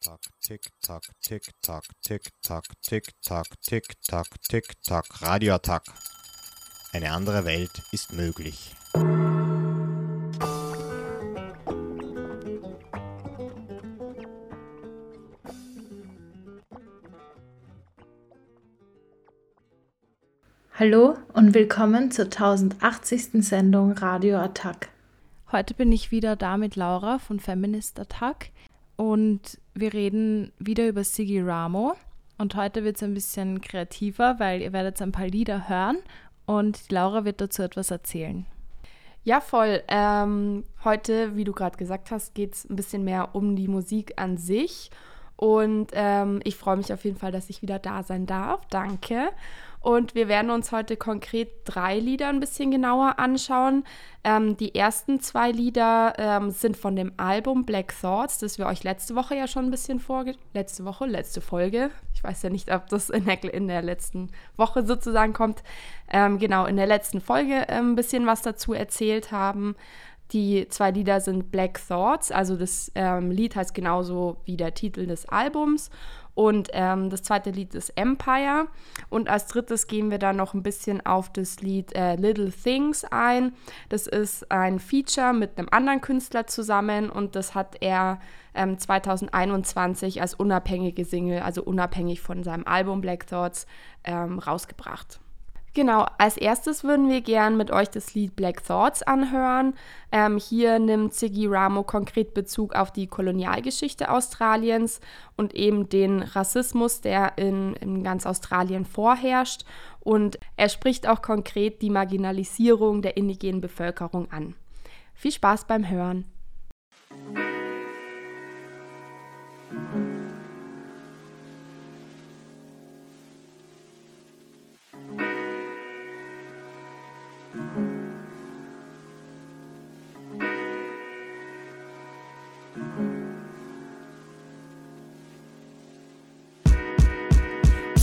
Tack, tick, tack, tick, tack, tick, tack, tick, tack, tick, tack, tick, tack. Radioattack. Eine andere Welt ist möglich. Hallo und willkommen zur 1080. Sendung Radio Attack. Heute bin ich wieder da mit Laura von Feminist Attack und wir reden wieder über Sigi Ramo. Und heute wird es ein bisschen kreativer, weil ihr werdet ein paar Lieder hören und Laura wird dazu etwas erzählen. Ja, voll. Ähm, heute, wie du gerade gesagt hast, geht es ein bisschen mehr um die Musik an sich. Und ähm, ich freue mich auf jeden Fall, dass ich wieder da sein darf. Danke. Und wir werden uns heute konkret drei Lieder ein bisschen genauer anschauen. Ähm, die ersten zwei Lieder ähm, sind von dem Album Black Thoughts, das wir euch letzte Woche ja schon ein bisschen vorge... Letzte Woche, letzte Folge. Ich weiß ja nicht, ob das in der, in der letzten Woche sozusagen kommt. Ähm, genau, in der letzten Folge ähm, ein bisschen was dazu erzählt haben. Die zwei Lieder sind Black Thoughts, also das ähm, Lied heißt genauso wie der Titel des Albums. Und ähm, das zweite Lied ist Empire. Und als drittes gehen wir dann noch ein bisschen auf das Lied äh, Little Things ein. Das ist ein Feature mit einem anderen Künstler zusammen und das hat er ähm, 2021 als unabhängige Single, also unabhängig von seinem Album Black Thoughts, ähm, rausgebracht. Genau, als erstes würden wir gern mit euch das Lied Black Thoughts anhören. Ähm, hier nimmt Siggy Ramo konkret Bezug auf die Kolonialgeschichte Australiens und eben den Rassismus, der in, in ganz Australien vorherrscht. Und er spricht auch konkret die Marginalisierung der indigenen Bevölkerung an. Viel Spaß beim Hören.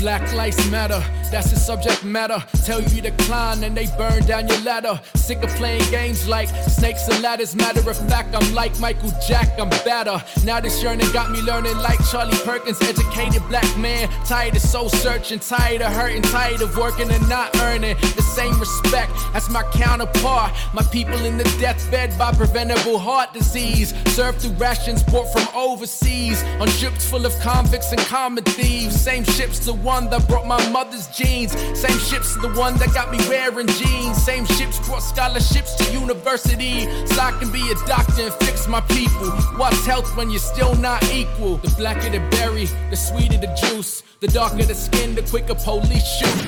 Black lives matter, that's the subject matter. Tell you to climb and they burn down your ladder. Sick of playing games like snakes and ladders. Matter of fact, I'm like Michael Jack, I'm better. Now this yearning got me learning like Charlie Perkins, educated black man. Tired of soul searching, tired of hurting, tired of working and not earning the same respect as my counterpart. My people in the deathbed by preventable heart disease. Served through rations brought from overseas on ships full of convicts and common thieves. Same ships to one one that brought my mother's jeans. Same ships the one that got me wearing jeans. Same ships brought scholarships to university. So I can be a doctor and fix my people. What's health when you're still not equal? The blacker the berry, the sweeter the juice. The darker the skin, the quicker police shoot.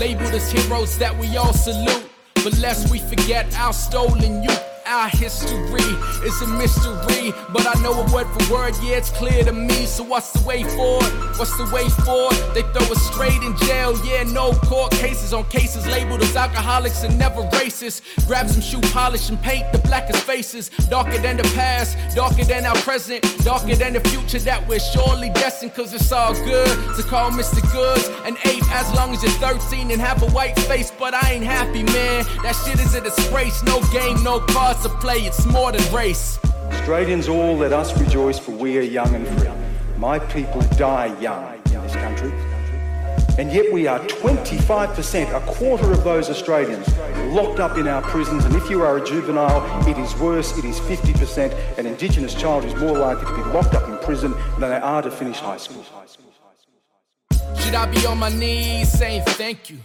Labeled as heroes that we all salute. But lest we forget our stolen youth our history is a mystery. But I know a word for word, yeah, it's clear to me. So what's the way forward? What's the way forward? They throw us straight in jail, yeah, no court cases on cases labeled as alcoholics and never racist. Grab some shoe polish and paint the blackest faces. Darker than the past, darker than our present, darker than the future that we're surely destined. Cause it's all good to call Mr. Goods an ape as long as you're 13 and have a white face. But I ain't happy, man. That shit is a disgrace. No game, no to play, it's more than race. Australians all let us rejoice, for we are young and free. My people die young in this country. And yet we are 25%, a quarter of those Australians locked up in our prisons. And if you are a juvenile, it is worse, it is 50%. An Indigenous child is more likely to be locked up in prison than they are to finish high school. Should I be on my knees saying thank you?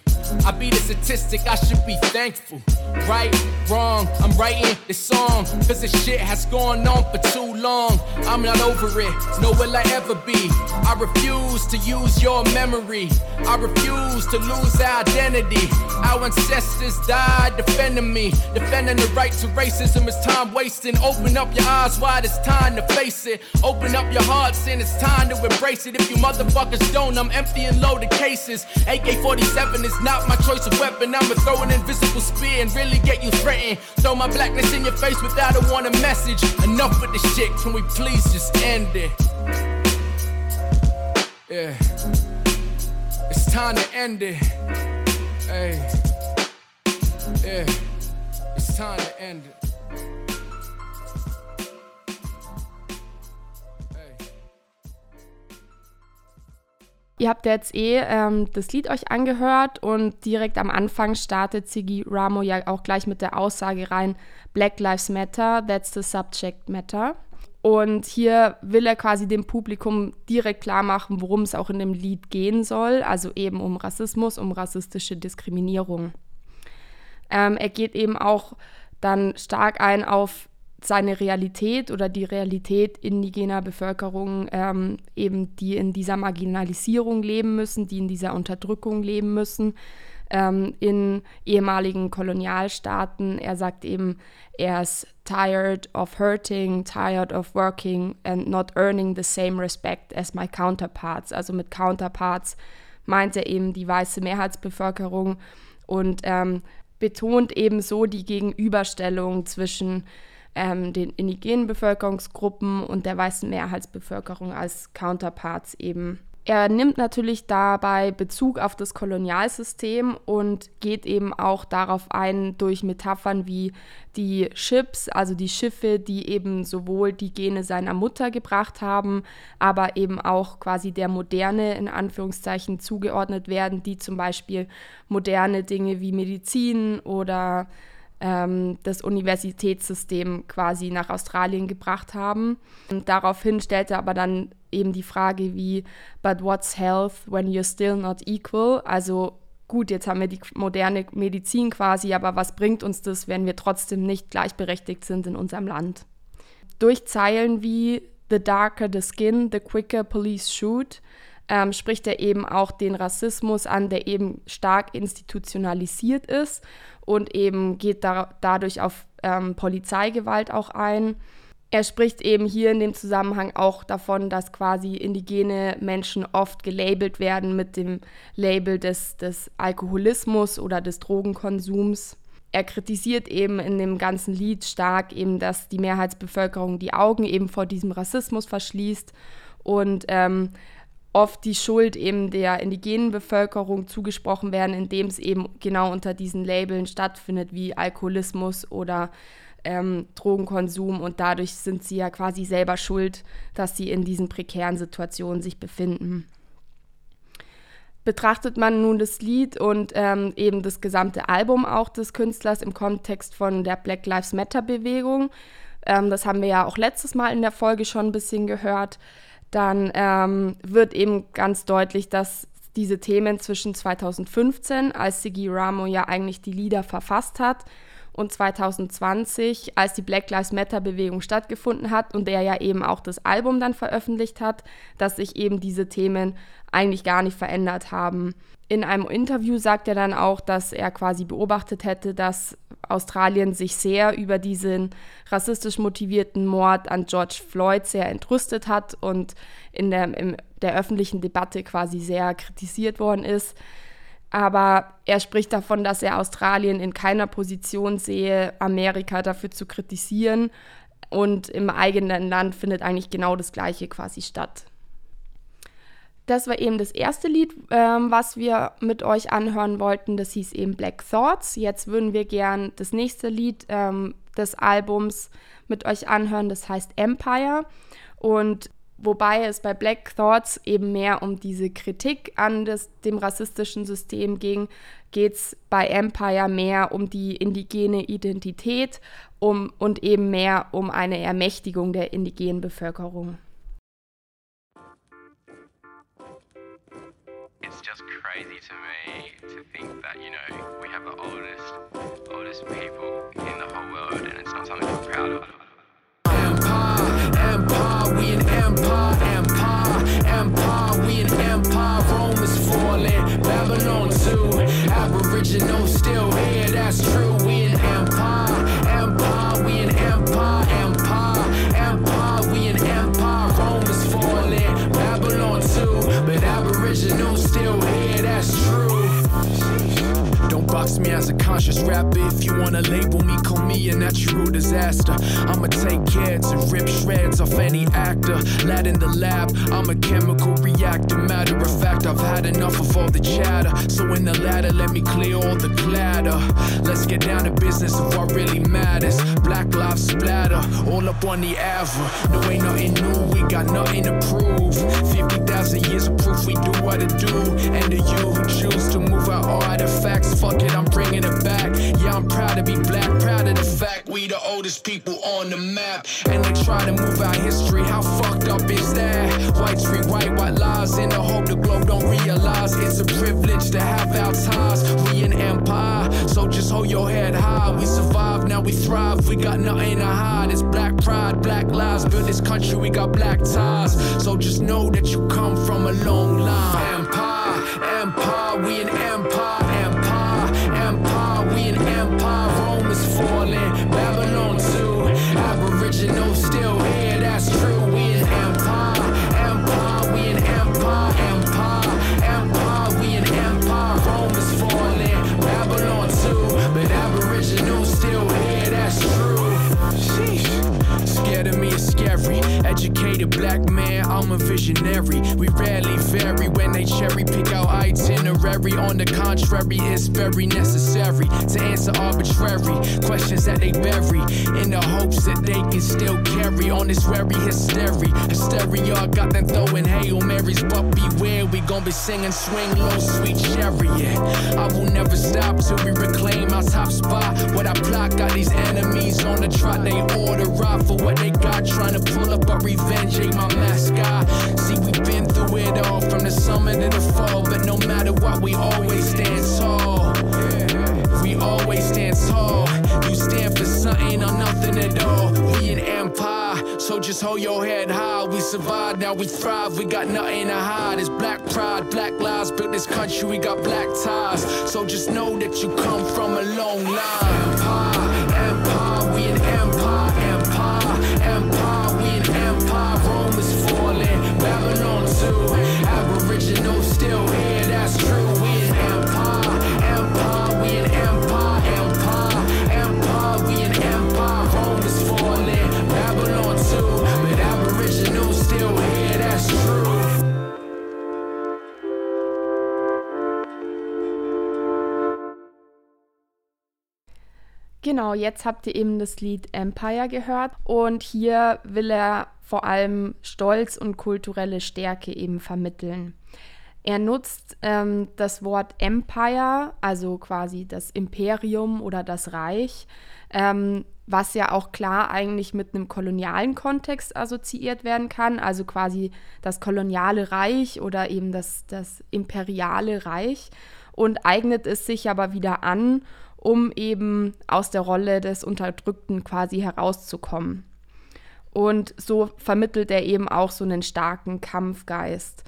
I be the statistic, I should be thankful. Right, wrong, I'm writing this song. Cause this shit has gone on for too long. I'm not over it, nor will I ever be. I refuse to use your memory. I refuse to lose our identity. Our ancestors died defending me. Defending the right to racism is time wasting. Open up your eyes wide, it's time to face it. Open up your hearts and it's time to embrace it. If you motherfuckers don't, I'm empty and loaded cases. AK 47 is not my choice of weapon. I'ma throw an invisible spear and really get you threatened. Throw my blackness in your face without a warning message. Enough with this shit, can we please just end it? Yeah. It's time to end it. Hey. Yeah. It's time to end it. Ihr habt jetzt eh ähm, das Lied euch angehört und direkt am Anfang startet Siggy Ramo ja auch gleich mit der Aussage rein, Black Lives Matter, that's the subject matter. Und hier will er quasi dem Publikum direkt klar machen, worum es auch in dem Lied gehen soll, also eben um Rassismus, um rassistische Diskriminierung. Ähm, er geht eben auch dann stark ein auf seine Realität oder die Realität indigener Bevölkerung, ähm, eben die in dieser Marginalisierung leben müssen, die in dieser Unterdrückung leben müssen, ähm, in ehemaligen Kolonialstaaten. Er sagt eben, er ist tired of hurting, tired of working and not earning the same respect as my counterparts. Also mit Counterparts meint er eben die weiße Mehrheitsbevölkerung und ähm, betont ebenso die Gegenüberstellung zwischen ähm, den indigenen Bevölkerungsgruppen und der weißen Mehrheitsbevölkerung als Counterparts eben. Er nimmt natürlich dabei Bezug auf das Kolonialsystem und geht eben auch darauf ein durch Metaphern wie die Ships, also die Schiffe, die eben sowohl die Gene seiner Mutter gebracht haben, aber eben auch quasi der Moderne in Anführungszeichen zugeordnet werden, die zum Beispiel moderne Dinge wie Medizin oder ähm, das Universitätssystem quasi nach Australien gebracht haben. Und daraufhin stellte er aber dann eben die Frage wie, but what's health when you're still not equal? Also gut, jetzt haben wir die moderne Medizin quasi, aber was bringt uns das, wenn wir trotzdem nicht gleichberechtigt sind in unserem Land? Durch Zeilen wie The darker the skin, the quicker police shoot ähm, spricht er eben auch den Rassismus an, der eben stark institutionalisiert ist und eben geht da, dadurch auf ähm, Polizeigewalt auch ein. Er spricht eben hier in dem Zusammenhang auch davon, dass quasi indigene Menschen oft gelabelt werden mit dem Label des, des Alkoholismus oder des Drogenkonsums. Er kritisiert eben in dem ganzen Lied stark eben, dass die Mehrheitsbevölkerung die Augen eben vor diesem Rassismus verschließt und ähm, oft die Schuld eben der indigenen Bevölkerung zugesprochen werden, indem es eben genau unter diesen Labeln stattfindet, wie Alkoholismus oder ähm, Drogenkonsum. Und dadurch sind sie ja quasi selber schuld, dass sie in diesen prekären Situationen sich befinden. Betrachtet man nun das Lied und ähm, eben das gesamte Album auch des Künstlers im Kontext von der Black Lives Matter-Bewegung, ähm, das haben wir ja auch letztes Mal in der Folge schon ein bisschen gehört, dann ähm, wird eben ganz deutlich, dass diese Themen zwischen 2015, als Siggy Ramo ja eigentlich die Lieder verfasst hat, und 2020, als die Black Lives Matter Bewegung stattgefunden hat und der ja eben auch das Album dann veröffentlicht hat, dass sich eben diese Themen eigentlich gar nicht verändert haben. In einem Interview sagt er dann auch, dass er quasi beobachtet hätte, dass Australien sich sehr über diesen rassistisch motivierten Mord an George Floyd sehr entrüstet hat und in der, in der öffentlichen Debatte quasi sehr kritisiert worden ist. Aber er spricht davon, dass er Australien in keiner Position sehe, Amerika dafür zu kritisieren. Und im eigenen Land findet eigentlich genau das Gleiche quasi statt. Das war eben das erste Lied, ähm, was wir mit euch anhören wollten. Das hieß eben Black Thoughts. Jetzt würden wir gern das nächste Lied ähm, des Albums mit euch anhören. Das heißt Empire. Und wobei es bei Black Thoughts eben mehr um diese Kritik an das, dem rassistischen System ging, geht es bei Empire mehr um die indigene Identität um, und eben mehr um eine Ermächtigung der indigenen Bevölkerung. crazy to me to think that, you know, we have the oldest, oldest people in the whole world and it's not something we're proud of. Too. Aboriginal still here, that's true. Box me as a conscious rapper. If you wanna label me, call me a natural disaster. I'ma take care to rip shreds off any actor. Lad in the lab, I'm a chemical reactor. Matter of fact, I've had enough of all the chatter. So in the ladder, let me clear all the clatter. Let's get down to business of what really matters. Black lives splatter, all up on the Ava. No, ain't nothing new, we got nothing to prove. 50,000 years of proof we do what it do. And to you who choose to move our artifacts, fuck I'm bringing it back. Yeah, I'm proud to be black, proud of the fact we the oldest people on the map. And they try to move our history, how fucked up is that? Whites rewrite white lies in the hope the globe don't realize it's a privilege to have our ties. We an empire, so just hold your head high. We survive, now we thrive. We got nothing to hide. It's black pride, black lives. Build this country, we got black ties. So just know that you come from a long line. Empire, empire, we an empire, empire. Rome is falling, Babylon too. Aboriginal still Educated black man, I'm a visionary. We rarely vary when they cherry pick our itinerary. On the contrary, it's very necessary to answer arbitrary questions that they bury in the hopes that they can still carry on this very hysteria. Hysteria got them throwing Hail Marys, but beware, we gon' be singing Swing Low, Sweet Chariot. I will never stop till we reclaim our top spot. What I plot got these enemies on the trot, they order off for what they got, trying to pull up a revenge, ain't my mascot. See, we've been through it all from the summer to the fall, but no matter what, we always stand tall. We always stand tall. You stand for something or nothing at all. We an empire, so just hold your head high. We survived, now we thrive. We got nothing to hide. It's black pride, black lives. Built this country, we got black ties. So just know that you come from a long line. Genau, jetzt habt ihr eben das Lied Empire gehört. Und hier will er vor allem Stolz und kulturelle Stärke eben vermitteln. Er nutzt ähm, das Wort Empire, also quasi das Imperium oder das Reich, ähm, was ja auch klar eigentlich mit einem kolonialen Kontext assoziiert werden kann, also quasi das koloniale Reich oder eben das, das imperiale Reich. Und eignet es sich aber wieder an, um eben aus der Rolle des Unterdrückten quasi herauszukommen. Und so vermittelt er eben auch so einen starken Kampfgeist.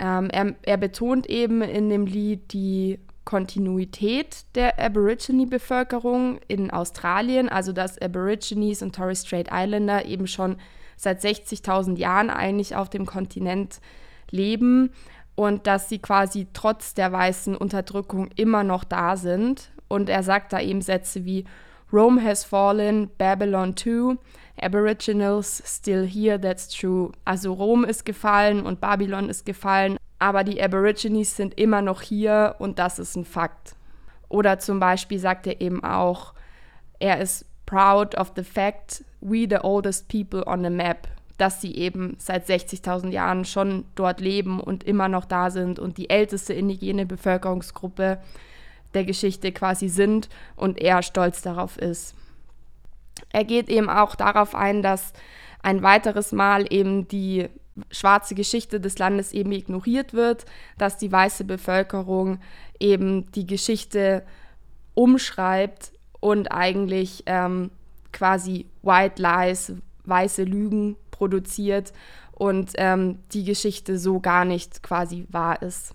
Ähm, er, er betont eben in dem Lied die Kontinuität der Aborigine-Bevölkerung in Australien, also dass Aborigines und Torres Strait Islander eben schon seit 60.000 Jahren eigentlich auf dem Kontinent leben und dass sie quasi trotz der weißen Unterdrückung immer noch da sind. Und er sagt da eben Sätze wie Rome has fallen, Babylon too, Aboriginals still here, that's true. Also Rom ist gefallen und Babylon ist gefallen, aber die Aborigines sind immer noch hier und das ist ein Fakt. Oder zum Beispiel sagt er eben auch, er ist proud of the fact we the oldest people on the map, dass sie eben seit 60.000 Jahren schon dort leben und immer noch da sind und die älteste indigene Bevölkerungsgruppe der Geschichte quasi sind und er stolz darauf ist. Er geht eben auch darauf ein, dass ein weiteres Mal eben die schwarze Geschichte des Landes eben ignoriert wird, dass die weiße Bevölkerung eben die Geschichte umschreibt und eigentlich ähm, quasi White Lies, weiße Lügen produziert und ähm, die Geschichte so gar nicht quasi wahr ist.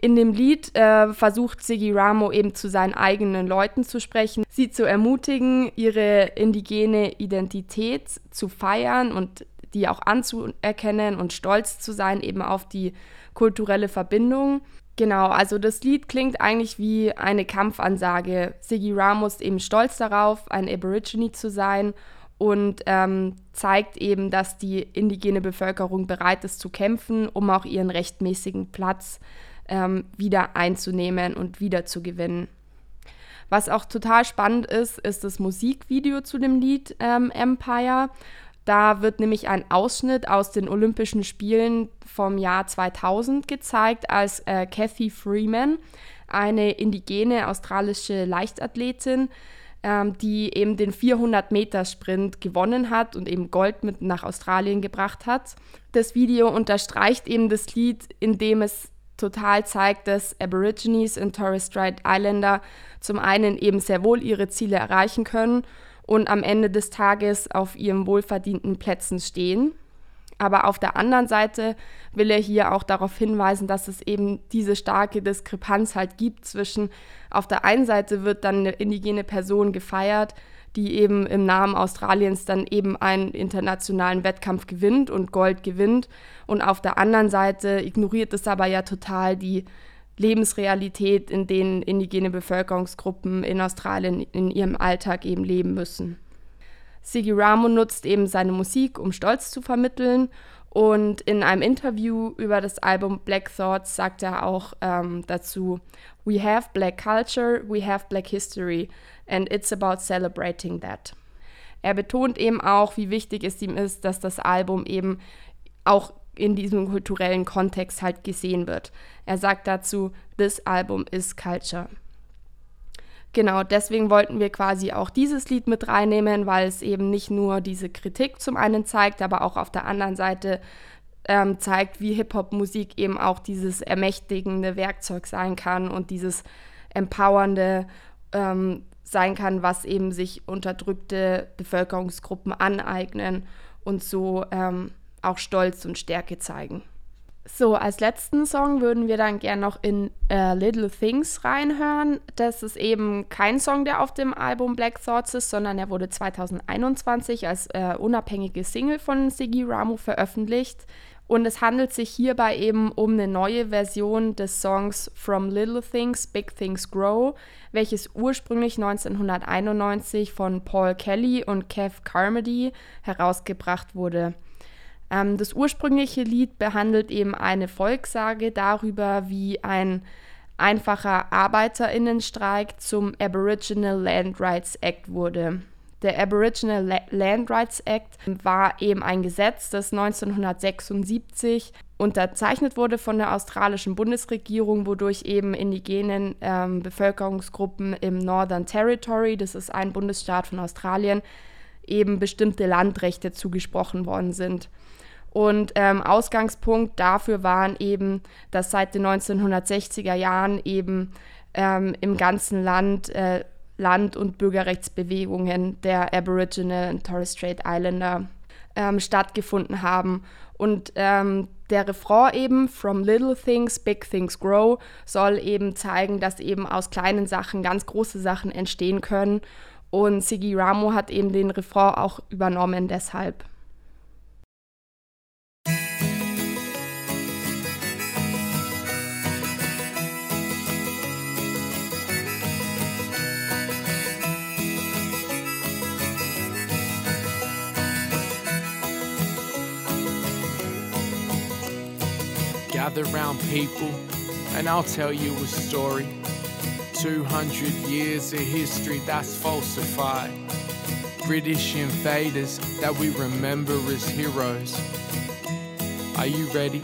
In dem Lied äh, versucht Siggy Ramo eben zu seinen eigenen Leuten zu sprechen, sie zu ermutigen, ihre indigene Identität zu feiern und die auch anzuerkennen und stolz zu sein eben auf die kulturelle Verbindung. Genau, also das Lied klingt eigentlich wie eine Kampfansage. Siggy Ramos ist eben stolz darauf, ein Aborigine zu sein und ähm, zeigt eben, dass die indigene Bevölkerung bereit ist zu kämpfen, um auch ihren rechtmäßigen Platz ähm, wieder einzunehmen und wieder zu gewinnen. Was auch total spannend ist, ist das Musikvideo zu dem Lied ähm, Empire. Da wird nämlich ein Ausschnitt aus den Olympischen Spielen vom Jahr 2000 gezeigt, als äh, Kathy Freeman, eine indigene australische Leichtathletin, ähm, die eben den 400-Meter-Sprint gewonnen hat und eben Gold mit nach Australien gebracht hat. Das Video unterstreicht eben das Lied, in dem es total zeigt, dass Aborigines und Torres Strait Islander zum einen eben sehr wohl ihre Ziele erreichen können und am Ende des Tages auf ihren wohlverdienten Plätzen stehen. Aber auf der anderen Seite will er hier auch darauf hinweisen, dass es eben diese starke Diskrepanz halt gibt zwischen, auf der einen Seite wird dann eine indigene Person gefeiert, die eben im Namen Australiens dann eben einen internationalen Wettkampf gewinnt und Gold gewinnt. Und auf der anderen Seite ignoriert es aber ja total die Lebensrealität, in denen indigene Bevölkerungsgruppen in Australien in ihrem Alltag eben leben müssen. Sigi Ramo nutzt eben seine Musik, um Stolz zu vermitteln. Und in einem Interview über das Album Black Thoughts sagt er auch ähm, dazu, We have black culture, we have black history, and it's about celebrating that. Er betont eben auch, wie wichtig es ihm ist, dass das Album eben auch in diesem kulturellen Kontext halt gesehen wird. Er sagt dazu, this album is culture. Genau, deswegen wollten wir quasi auch dieses Lied mit reinnehmen, weil es eben nicht nur diese Kritik zum einen zeigt, aber auch auf der anderen Seite ähm, zeigt, wie Hip-Hop-Musik eben auch dieses ermächtigende Werkzeug sein kann und dieses empowernde ähm, sein kann, was eben sich unterdrückte Bevölkerungsgruppen aneignen und so ähm, auch Stolz und Stärke zeigen. So, als letzten Song würden wir dann gern noch in uh, Little Things reinhören. Das ist eben kein Song, der auf dem Album Black Thoughts ist, sondern er wurde 2021 als äh, unabhängige Single von Siggy Ramo veröffentlicht. Und es handelt sich hierbei eben um eine neue Version des Songs From Little Things, Big Things Grow, welches ursprünglich 1991 von Paul Kelly und Kev Carmody herausgebracht wurde. Ähm, das ursprüngliche Lied behandelt eben eine Volkssage darüber, wie ein einfacher Arbeiterinnenstreik zum Aboriginal Land Rights Act wurde. Der Aboriginal La Land Rights Act war eben ein Gesetz, das 1976 unterzeichnet wurde von der australischen Bundesregierung, wodurch eben indigenen ähm, Bevölkerungsgruppen im Northern Territory, das ist ein Bundesstaat von Australien, eben bestimmte Landrechte zugesprochen worden sind. Und ähm, Ausgangspunkt dafür waren eben, dass seit den 1960er Jahren eben ähm, im ganzen Land äh, Land- und Bürgerrechtsbewegungen der Aboriginal und Torres Strait Islander ähm, stattgefunden haben. Und ähm, der Refrain eben, From Little Things, Big Things Grow, soll eben zeigen, dass eben aus kleinen Sachen ganz große Sachen entstehen können. Und Sigi Ramo hat eben den Refrain auch übernommen deshalb. Gather round people, and I'll tell you a story. 200 years of history that's falsified. British invaders that we remember as heroes. Are you ready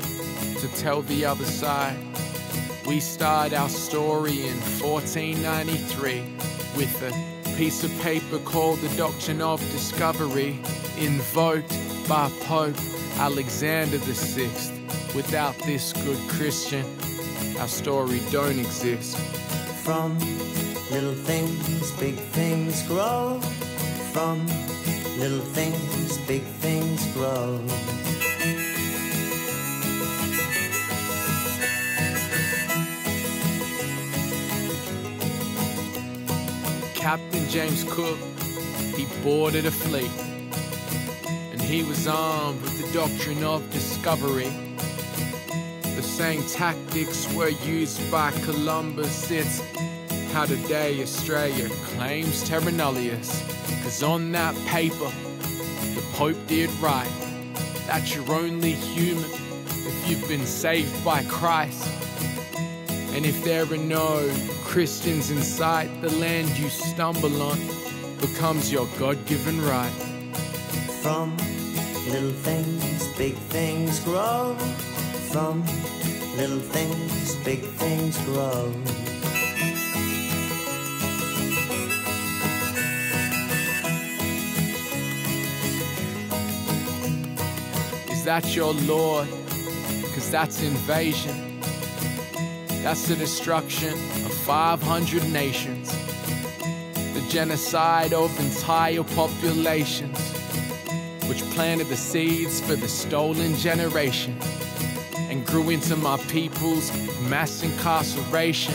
to tell the other side? We start our story in 1493 with a piece of paper called the Doctrine of Discovery, invoked by Pope Alexander VI. Without this good Christian, our story don't exist. From little things, big things grow. From little things, big things grow. Captain James Cook, he boarded a fleet. And he was armed with the doctrine of discovery. Same tactics were used by Columbus. It's how today Australia claims terra nullius. Cause on that paper, the Pope did write that you're only human if you've been saved by Christ. And if there are no Christians in sight, the land you stumble on becomes your God given right. From little things, big things grow. From little things, big things grow. Is that your Lord? Cause that's invasion. That's the destruction of 500 nations. The genocide of entire populations, which planted the seeds for the stolen generation grew into my people's mass incarceration.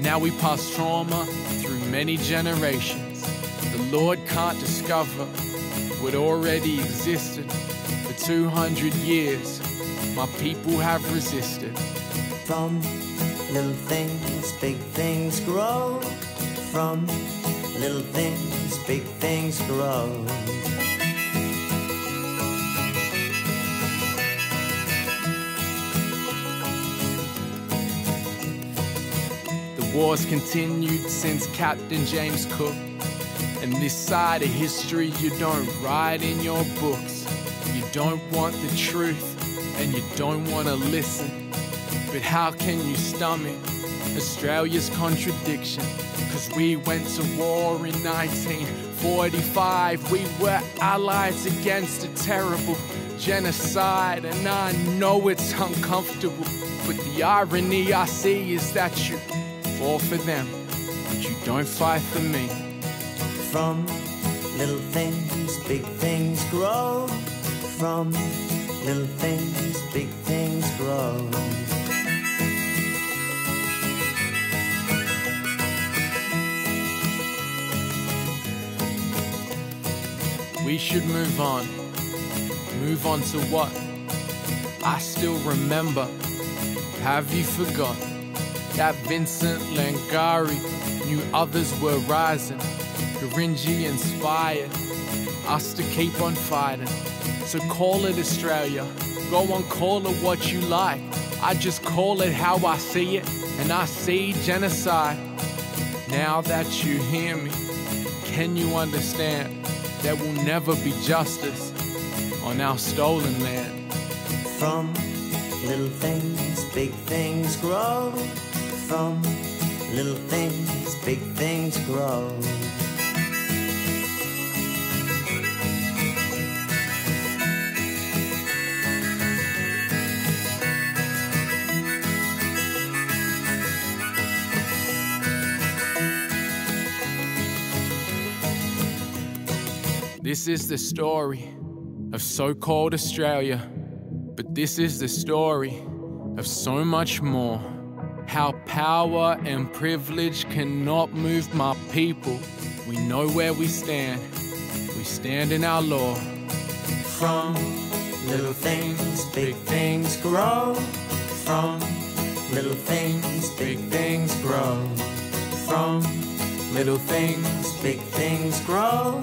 Now we pass trauma through many generations. The Lord can't discover what already existed for 200 years. My people have resisted. From little things, big things grow. From little things, big things grow. War's continued since Captain James Cook. And this side of history you don't write in your books. You don't want the truth and you don't want to listen. But how can you stomach Australia's contradiction? Cause we went to war in 1945. We were allies against a terrible genocide. And I know it's uncomfortable. But the irony I see is that you fall for them, but you don't fight for me. From little things, big things grow. From little things, big things grow. We should move on. Move on to what? I still remember. Have you forgot that Vincent Langari knew others were rising? Garinji inspired us to keep on fighting. So call it Australia. Go on, call it what you like. I just call it how I see it, and I see genocide. Now that you hear me, can you understand? There will never be justice on our stolen land. From little things, big things grow. From little things, big things grow. This is the story of so called Australia, but this is the story of so much more. How power and privilege cannot move my people. We know where we stand, we stand in our law. From little things, big things grow. From little things, big things grow. From little things, big things grow.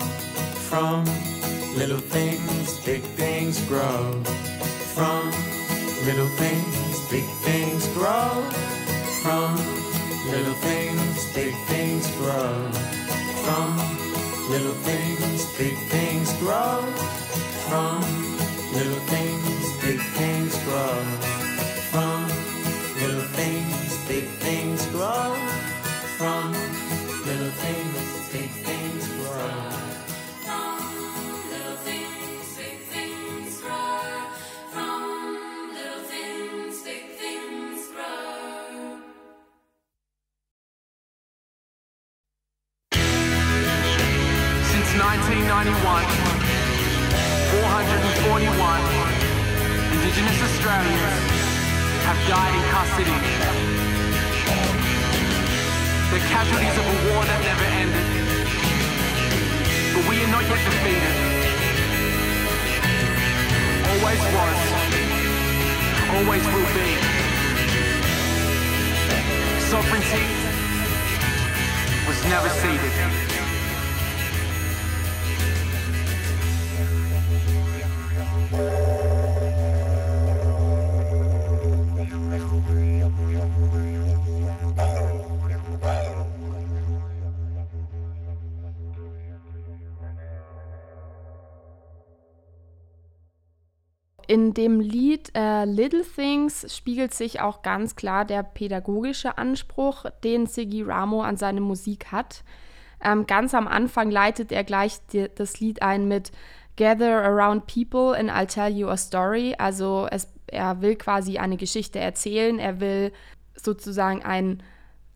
From little things, big things grow. From little things, big things grow. From little things, big things grow. From little things, big things grow. From little things, big things grow. From little things, big things grow. From In dem Lied äh, Little Things spiegelt sich auch ganz klar der pädagogische Anspruch, den Siggy Ramo an seine Musik hat. Ähm, ganz am Anfang leitet er gleich die, das Lied ein mit Gather around people and I'll tell you a story. Also es, er will quasi eine Geschichte erzählen, er will sozusagen ein,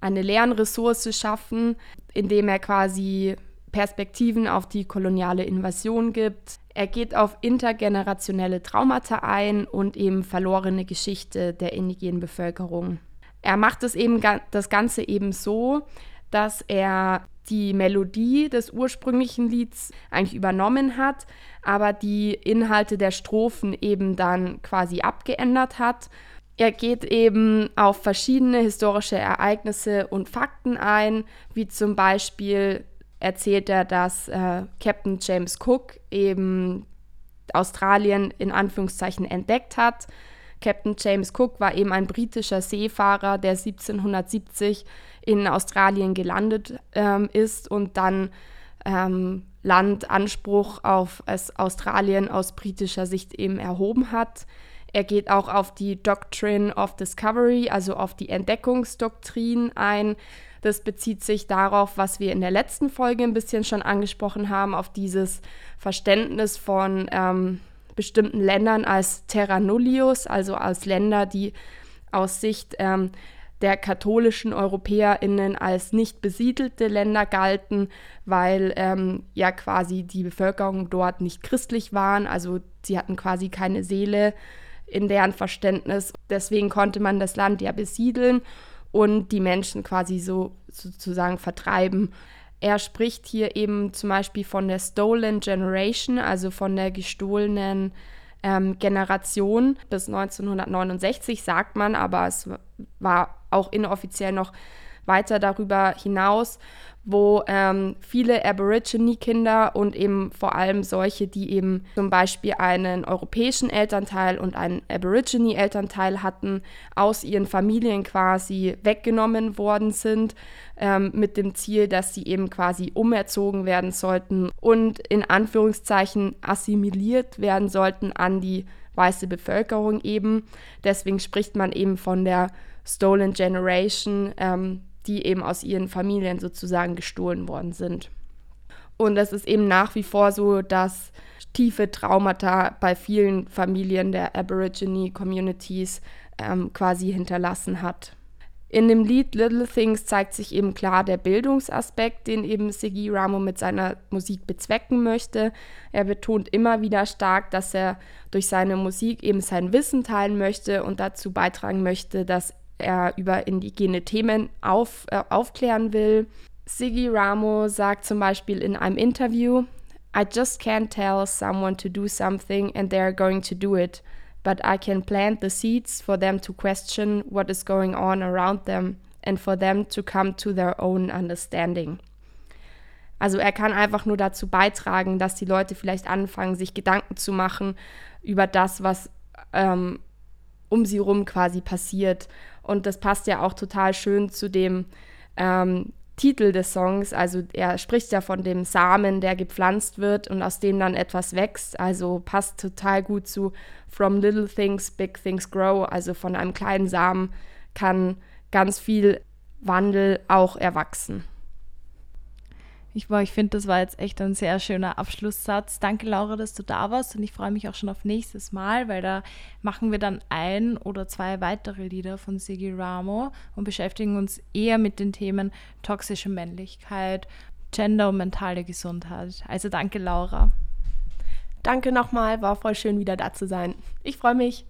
eine Lernressource schaffen, indem er quasi Perspektiven auf die koloniale Invasion gibt. Er geht auf intergenerationelle Traumata ein und eben verlorene Geschichte der indigenen Bevölkerung. Er macht es eben das Ganze eben so, dass er die Melodie des ursprünglichen Lieds eigentlich übernommen hat, aber die Inhalte der Strophen eben dann quasi abgeändert hat. Er geht eben auf verschiedene historische Ereignisse und Fakten ein, wie zum Beispiel erzählt er, dass äh, Captain James Cook eben Australien in Anführungszeichen entdeckt hat. Captain James Cook war eben ein britischer Seefahrer, der 1770 in Australien gelandet ähm, ist und dann ähm, Landanspruch auf Australien aus britischer Sicht eben erhoben hat. Er geht auch auf die Doctrine of Discovery, also auf die Entdeckungsdoktrin ein. Das bezieht sich darauf, was wir in der letzten Folge ein bisschen schon angesprochen haben, auf dieses Verständnis von ähm, bestimmten Ländern als Terra Nullius, also als Länder, die aus Sicht ähm, der katholischen EuropäerInnen als nicht besiedelte Länder galten, weil ähm, ja quasi die Bevölkerung dort nicht christlich waren, also sie hatten quasi keine Seele in deren Verständnis. Deswegen konnte man das Land ja besiedeln und die Menschen quasi so sozusagen vertreiben. Er spricht hier eben zum Beispiel von der Stolen Generation, also von der gestohlenen ähm, Generation bis 1969, sagt man, aber es war auch inoffiziell noch weiter darüber hinaus, wo ähm, viele Aborigine-Kinder und eben vor allem solche, die eben zum Beispiel einen europäischen Elternteil und einen Aborigine-Elternteil hatten, aus ihren Familien quasi weggenommen worden sind, ähm, mit dem Ziel, dass sie eben quasi umerzogen werden sollten und in Anführungszeichen assimiliert werden sollten an die weiße Bevölkerung eben. Deswegen spricht man eben von der Stolen Generation. Ähm, die eben aus ihren Familien sozusagen gestohlen worden sind. Und es ist eben nach wie vor so, dass tiefe Traumata bei vielen Familien der Aborigine Communities ähm, quasi hinterlassen hat. In dem Lied Little Things zeigt sich eben klar der Bildungsaspekt, den eben Sigi Ramo mit seiner Musik bezwecken möchte. Er betont immer wieder stark, dass er durch seine Musik eben sein Wissen teilen möchte und dazu beitragen möchte, dass er über indigene Themen auf, äh, aufklären will. Siggy Ramo sagt zum Beispiel in einem Interview, I just can't tell someone to do something and they're going to do it, but I can plant the seeds for them to question what is going on around them and for them to come to their own understanding. Also er kann einfach nur dazu beitragen, dass die Leute vielleicht anfangen, sich Gedanken zu machen über das, was ähm, um sie rum quasi passiert und das passt ja auch total schön zu dem ähm, Titel des Songs. Also er spricht ja von dem Samen, der gepflanzt wird und aus dem dann etwas wächst. Also passt total gut zu From Little Things, Big Things Grow. Also von einem kleinen Samen kann ganz viel Wandel auch erwachsen. Ich, ich finde, das war jetzt echt ein sehr schöner Abschlusssatz. Danke, Laura, dass du da warst und ich freue mich auch schon auf nächstes Mal, weil da machen wir dann ein oder zwei weitere Lieder von Sigi Ramo und beschäftigen uns eher mit den Themen toxische Männlichkeit, Gender und mentale Gesundheit. Also danke, Laura. Danke nochmal, war voll schön wieder da zu sein. Ich freue mich.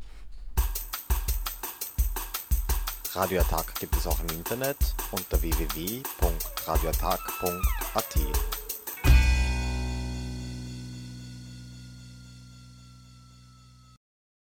Radio Attack gibt es auch im Internet unter www.radioattack.at.